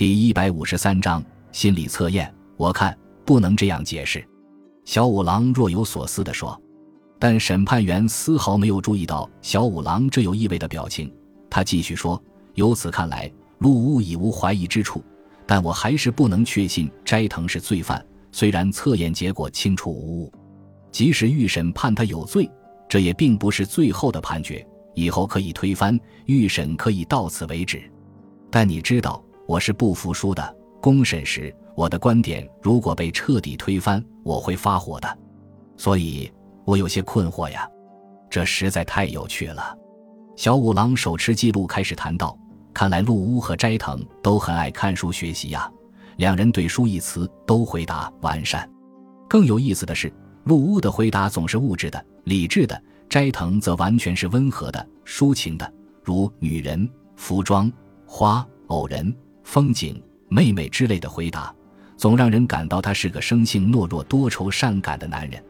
第一百五十三章心理测验。我看不能这样解释。小五郎若有所思地说，但审判员丝毫没有注意到小五郎这有意味的表情。他继续说：“由此看来，陆屋已无怀疑之处，但我还是不能确信斋藤是罪犯。虽然测验结果清楚无误，即使预审判他有罪，这也并不是最后的判决。以后可以推翻，预审可以到此为止。但你知道，我是不服输的。公审时。”我的观点如果被彻底推翻，我会发火的，所以我有些困惑呀。这实在太有趣了。小五郎手持记录开始谈到：看来陆屋和斋藤都很爱看书学习呀。两人对“书”一词都回答完善。更有意思的是，陆屋的回答总是物质的、理智的，斋藤则完全是温和的、抒情的，如女人、服装、花、偶人、风景、妹妹之类的回答。总让人感到他是个生性懦弱、多愁善感的男人。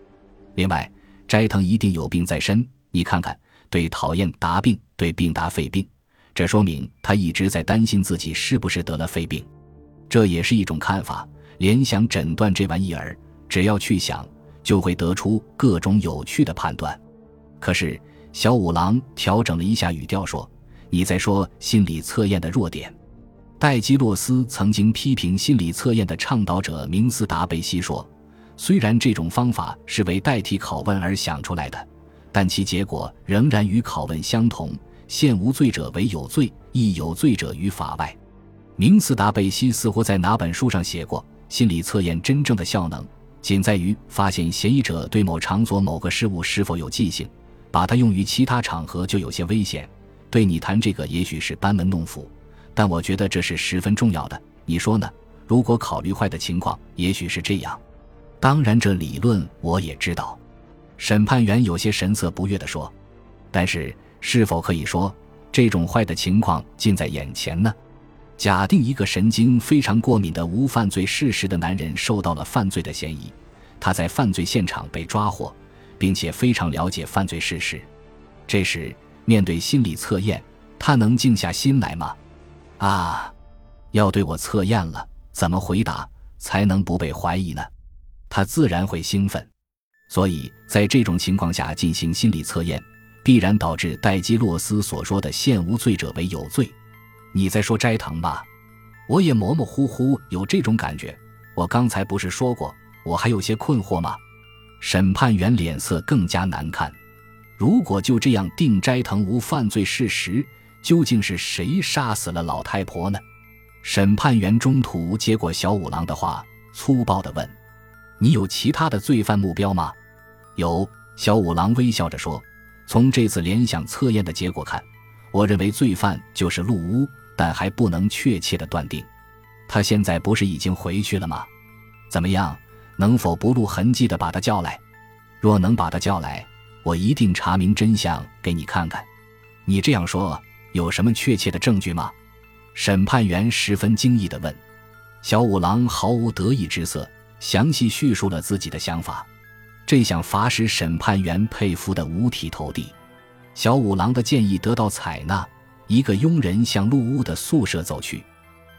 另外，斋藤一定有病在身。你看看，对讨厌答病，对病答肺病，这说明他一直在担心自己是不是得了肺病。这也是一种看法。联想诊断这玩意儿，只要去想，就会得出各种有趣的判断。可是小五郎调整了一下语调说：“你在说心理测验的弱点。”戴基洛斯曾经批评心理测验的倡导者明斯达贝西说：“虽然这种方法是为代替拷问而想出来的，但其结果仍然与拷问相同，陷无罪者为有罪，亦有罪者于法外。”明斯达贝西似乎在哪本书上写过：“心理测验真正的效能，仅在于发现嫌疑者对某场所某个事物是否有记性，把它用于其他场合就有些危险。”对你谈这个，也许是班门弄斧。但我觉得这是十分重要的，你说呢？如果考虑坏的情况，也许是这样。当然，这理论我也知道。审判员有些神色不悦地说：“但是，是否可以说这种坏的情况近在眼前呢？假定一个神经非常过敏的无犯罪事实的男人受到了犯罪的嫌疑，他在犯罪现场被抓获，并且非常了解犯罪事实。这时，面对心理测验，他能静下心来吗？”啊，要对我测验了，怎么回答才能不被怀疑呢？他自然会兴奋，所以在这种情况下进行心理测验，必然导致戴基洛斯所说的“现无罪者为有罪”。你在说斋藤吧？我也模模糊糊有这种感觉。我刚才不是说过，我还有些困惑吗？审判员脸色更加难看。如果就这样定斋藤无犯罪事实。究竟是谁杀死了老太婆呢？审判员中途接过小五郎的话，粗暴地问：“你有其他的罪犯目标吗？”有。小五郎微笑着说：“从这次联想测验的结果看，我认为罪犯就是陆屋，但还不能确切的断定。他现在不是已经回去了吗？怎么样，能否不露痕迹的把他叫来？若能把他叫来，我一定查明真相给你看看。你这样说。”有什么确切的证据吗？审判员十分惊异地问。小五郎毫无得意之色，详细叙述了自己的想法。这项法使审判员佩服得五体投地。小五郎的建议得到采纳。一个佣人向陆屋的宿舍走去。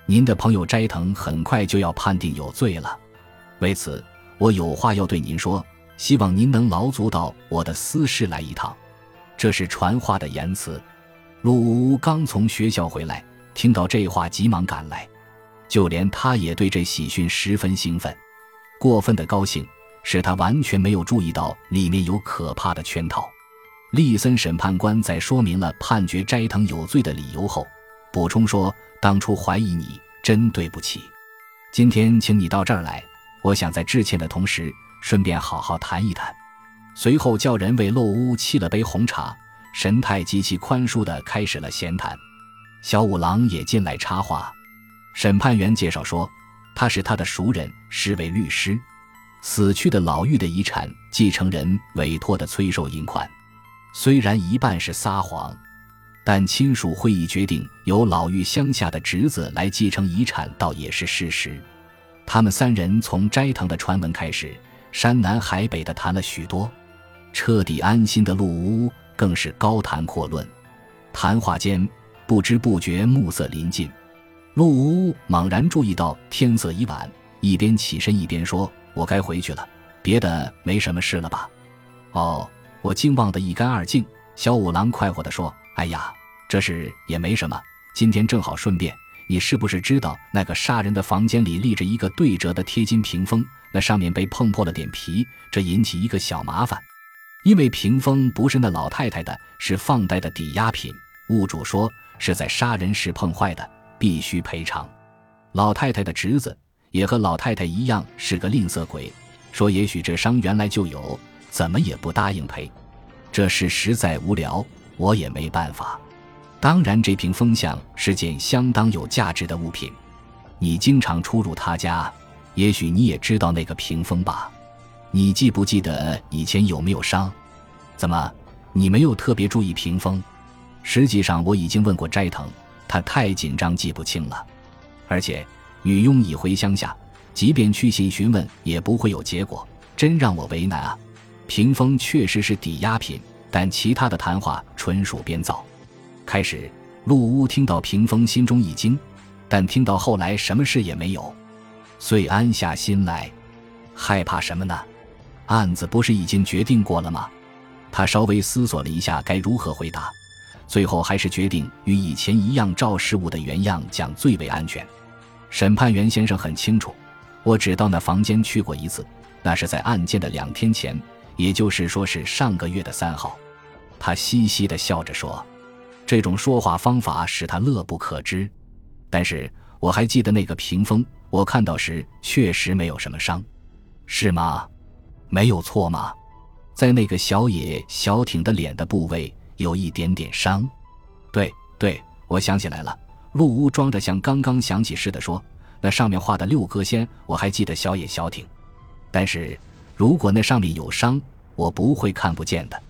您的朋友斋藤很快就要判定有罪了，为此我有话要对您说，希望您能劳足到我的私室来一趟。这是传话的言辞。陆屋刚从学校回来，听到这话，急忙赶来。就连他也对这喜讯十分兴奋，过分的高兴使他完全没有注意到里面有可怕的圈套。利森审判官在说明了判决斋藤有罪的理由后，补充说：“当初怀疑你，真对不起。今天请你到这儿来，我想在致歉的同时，顺便好好谈一谈。”随后叫人为陆屋沏了杯红茶。神态极其宽恕地开始了闲谈，小五郎也进来插话。审判员介绍说，他是他的熟人，是位律师。死去的老妪的遗产继承人委托的催收银款，虽然一半是撒谎，但亲属会议决定由老妪乡下的侄子来继承遗产，倒也是事实。他们三人从斋藤的传闻开始，山南海北的谈了许多，彻底安心的陆屋。更是高谈阔论，谈话间不知不觉暮色临近，陆屋猛然注意到天色已晚，一边起身一边说：“我该回去了，别的没什么事了吧？”哦，我竟忘得一干二净。小五郎快活地说：“哎呀，这事也没什么，今天正好顺便。你是不是知道那个杀人的房间里立着一个对折的贴金屏风？那上面被碰破了点皮，这引起一个小麻烦。因为屏风不是那老太太的，是放贷的抵押品，物主说是在杀人时碰坏的。”必须赔偿。老太太的侄子也和老太太一样是个吝啬鬼，说也许这伤原来就有，怎么也不答应赔。这事实在无聊，我也没办法。当然，这瓶风像是件相当有价值的物品。你经常出入他家，也许你也知道那个屏风吧？你记不记得以前有没有伤？怎么，你没有特别注意屏风？实际上，我已经问过斋藤。他太紧张，记不清了，而且女佣已回乡下，即便去信询问，也不会有结果，真让我为难啊！屏风确实是抵押品，但其他的谈话纯属编造。开始，陆屋听到屏风，心中一惊，但听到后来，什么事也没有，遂安下心来。害怕什么呢？案子不是已经决定过了吗？他稍微思索了一下，该如何回答。最后还是决定与以前一样，照事物的原样讲最为安全。审判员先生很清楚，我只到那房间去过一次，那是在案件的两天前，也就是说是上个月的三号。他嘻嘻地笑着说：“这种说话方法使他乐不可支。”但是我还记得那个屏风，我看到时确实没有什么伤，是吗？没有错吗？在那个小野小挺的脸的部位。有一点点伤，对对，我想起来了。陆屋装着像刚刚想起似的说：“那上面画的六颗仙，我还记得小野小挺。但是如果那上面有伤，我不会看不见的，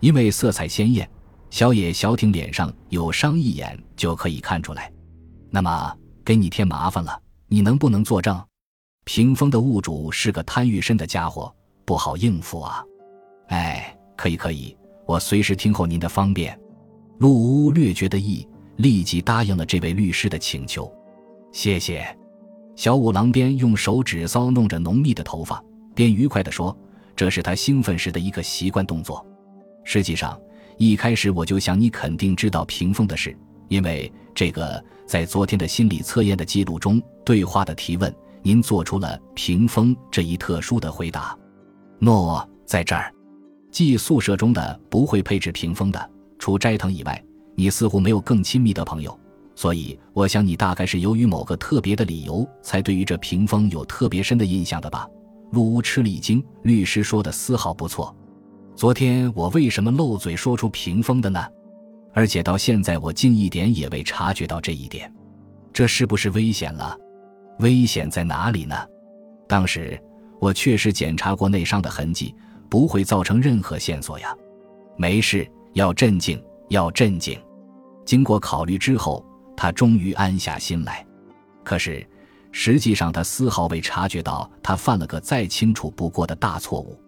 因为色彩鲜艳，小野小挺脸上有伤，一眼就可以看出来。那么给你添麻烦了，你能不能作证？屏风的物主是个贪欲深的家伙，不好应付啊。哎，可以可以。”我随时听候您的方便。陆屋略觉得意，立即答应了这位律师的请求。谢谢。小五郎边用手指搔弄着浓密的头发，边愉快地说：“这是他兴奋时的一个习惯动作。实际上，一开始我就想你肯定知道屏风的事，因为这个在昨天的心理测验的记录中，对话的提问，您做出了屏风这一特殊的回答。诺，在这儿。”寄宿舍中的不会配置屏风的，除斋藤以外，你似乎没有更亲密的朋友，所以我想你大概是由于某个特别的理由，才对于这屏风有特别深的印象的吧？陆屋吃了一惊，律师说的丝毫不错。昨天我为什么漏嘴说出屏风的呢？而且到现在我竟一点也未察觉到这一点，这是不是危险了？危险在哪里呢？当时我确实检查过内伤的痕迹。不会造成任何线索呀，没事，要镇静，要镇静。经过考虑之后，他终于安下心来。可是，实际上他丝毫未察觉到他犯了个再清楚不过的大错误。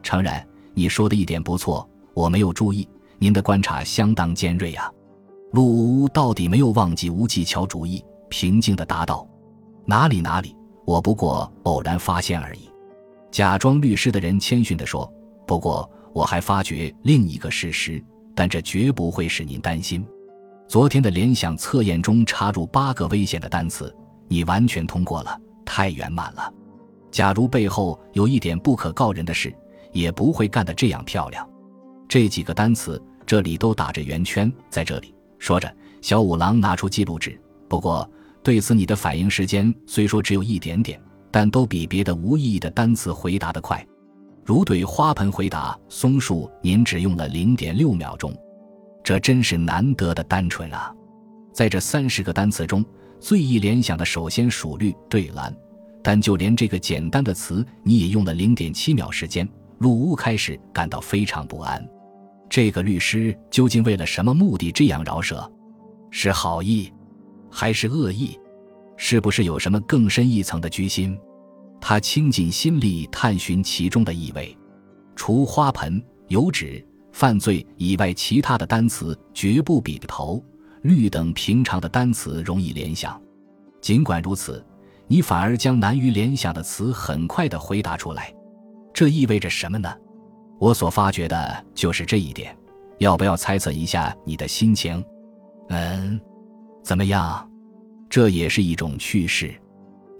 诚然，你说的一点不错，我没有注意。您的观察相当尖锐呀。陆屋到底没有忘记无技巧主义，平静地答道：“哪里哪里，我不过偶然发现而已。”假装律师的人谦逊地说：“不过我还发觉另一个事实，但这绝不会使您担心。昨天的联想测验中插入八个危险的单词，你完全通过了，太圆满了。假如背后有一点不可告人的事，也不会干得这样漂亮。这几个单词这里都打着圆圈，在这里。”说着，小五郎拿出记录纸。不过对此你的反应时间虽说只有一点点。但都比别的无意义的单词回答得快，如对花盆回答松树，您只用了零点六秒钟，这真是难得的单纯啊！在这三十个单词中，最易联想的首先属绿对蓝，但就连这个简单的词，你也用了零点七秒时间。陆屋开始感到非常不安，这个律师究竟为了什么目的这样饶舌？是好意，还是恶意？是不是有什么更深一层的居心？他倾尽心力探寻其中的意味。除花盆、油脂、犯罪以外，其他的单词绝不比头、绿等平常的单词容易联想。尽管如此，你反而将难于联想的词很快地回答出来，这意味着什么呢？我所发觉的就是这一点。要不要猜测一下你的心情？嗯，怎么样？这也是一种趋势。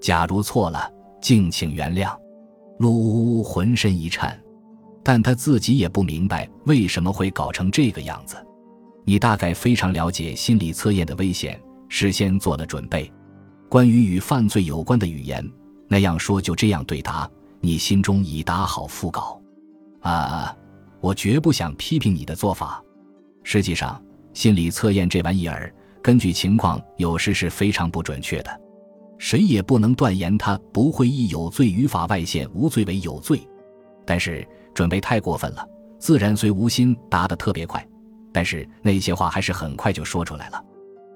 假如错了，敬请原谅。陆呜呜浑身一颤，但他自己也不明白为什么会搞成这个样子。你大概非常了解心理测验的危险，事先做了准备。关于与犯罪有关的语言，那样说就这样对答，你心中已打好腹稿。啊。我绝不想批评你的做法。实际上，心理测验这玩意儿，根据情况有时是非常不准确的。谁也不能断言他不会以有罪语法外现无罪为有罪。但是准备太过分了，自然虽无心答得特别快，但是那些话还是很快就说出来了。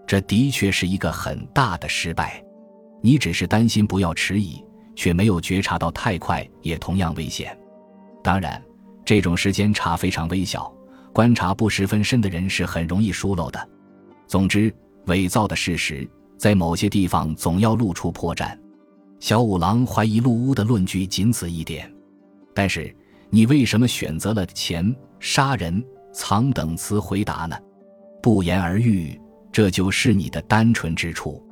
这的确是一个很大的失败。你只是担心不要迟疑，却没有觉察到太快也同样危险。当然。这种时间差非常微小，观察不十分深的人是很容易疏漏的。总之，伪造的事实在某些地方总要露出破绽。小五郎怀疑陆屋的论据仅此一点，但是你为什么选择了钱、杀人、藏等词回答呢？不言而喻，这就是你的单纯之处。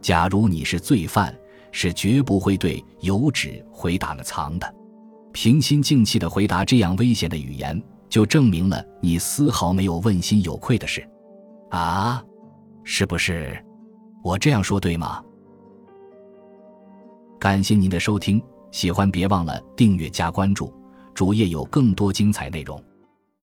假如你是罪犯，是绝不会对有指回答了藏的。平心静气地回答这样危险的语言，就证明了你丝毫没有问心有愧的事，啊，是不是？我这样说对吗？感谢您的收听，喜欢别忘了订阅加关注，主页有更多精彩内容。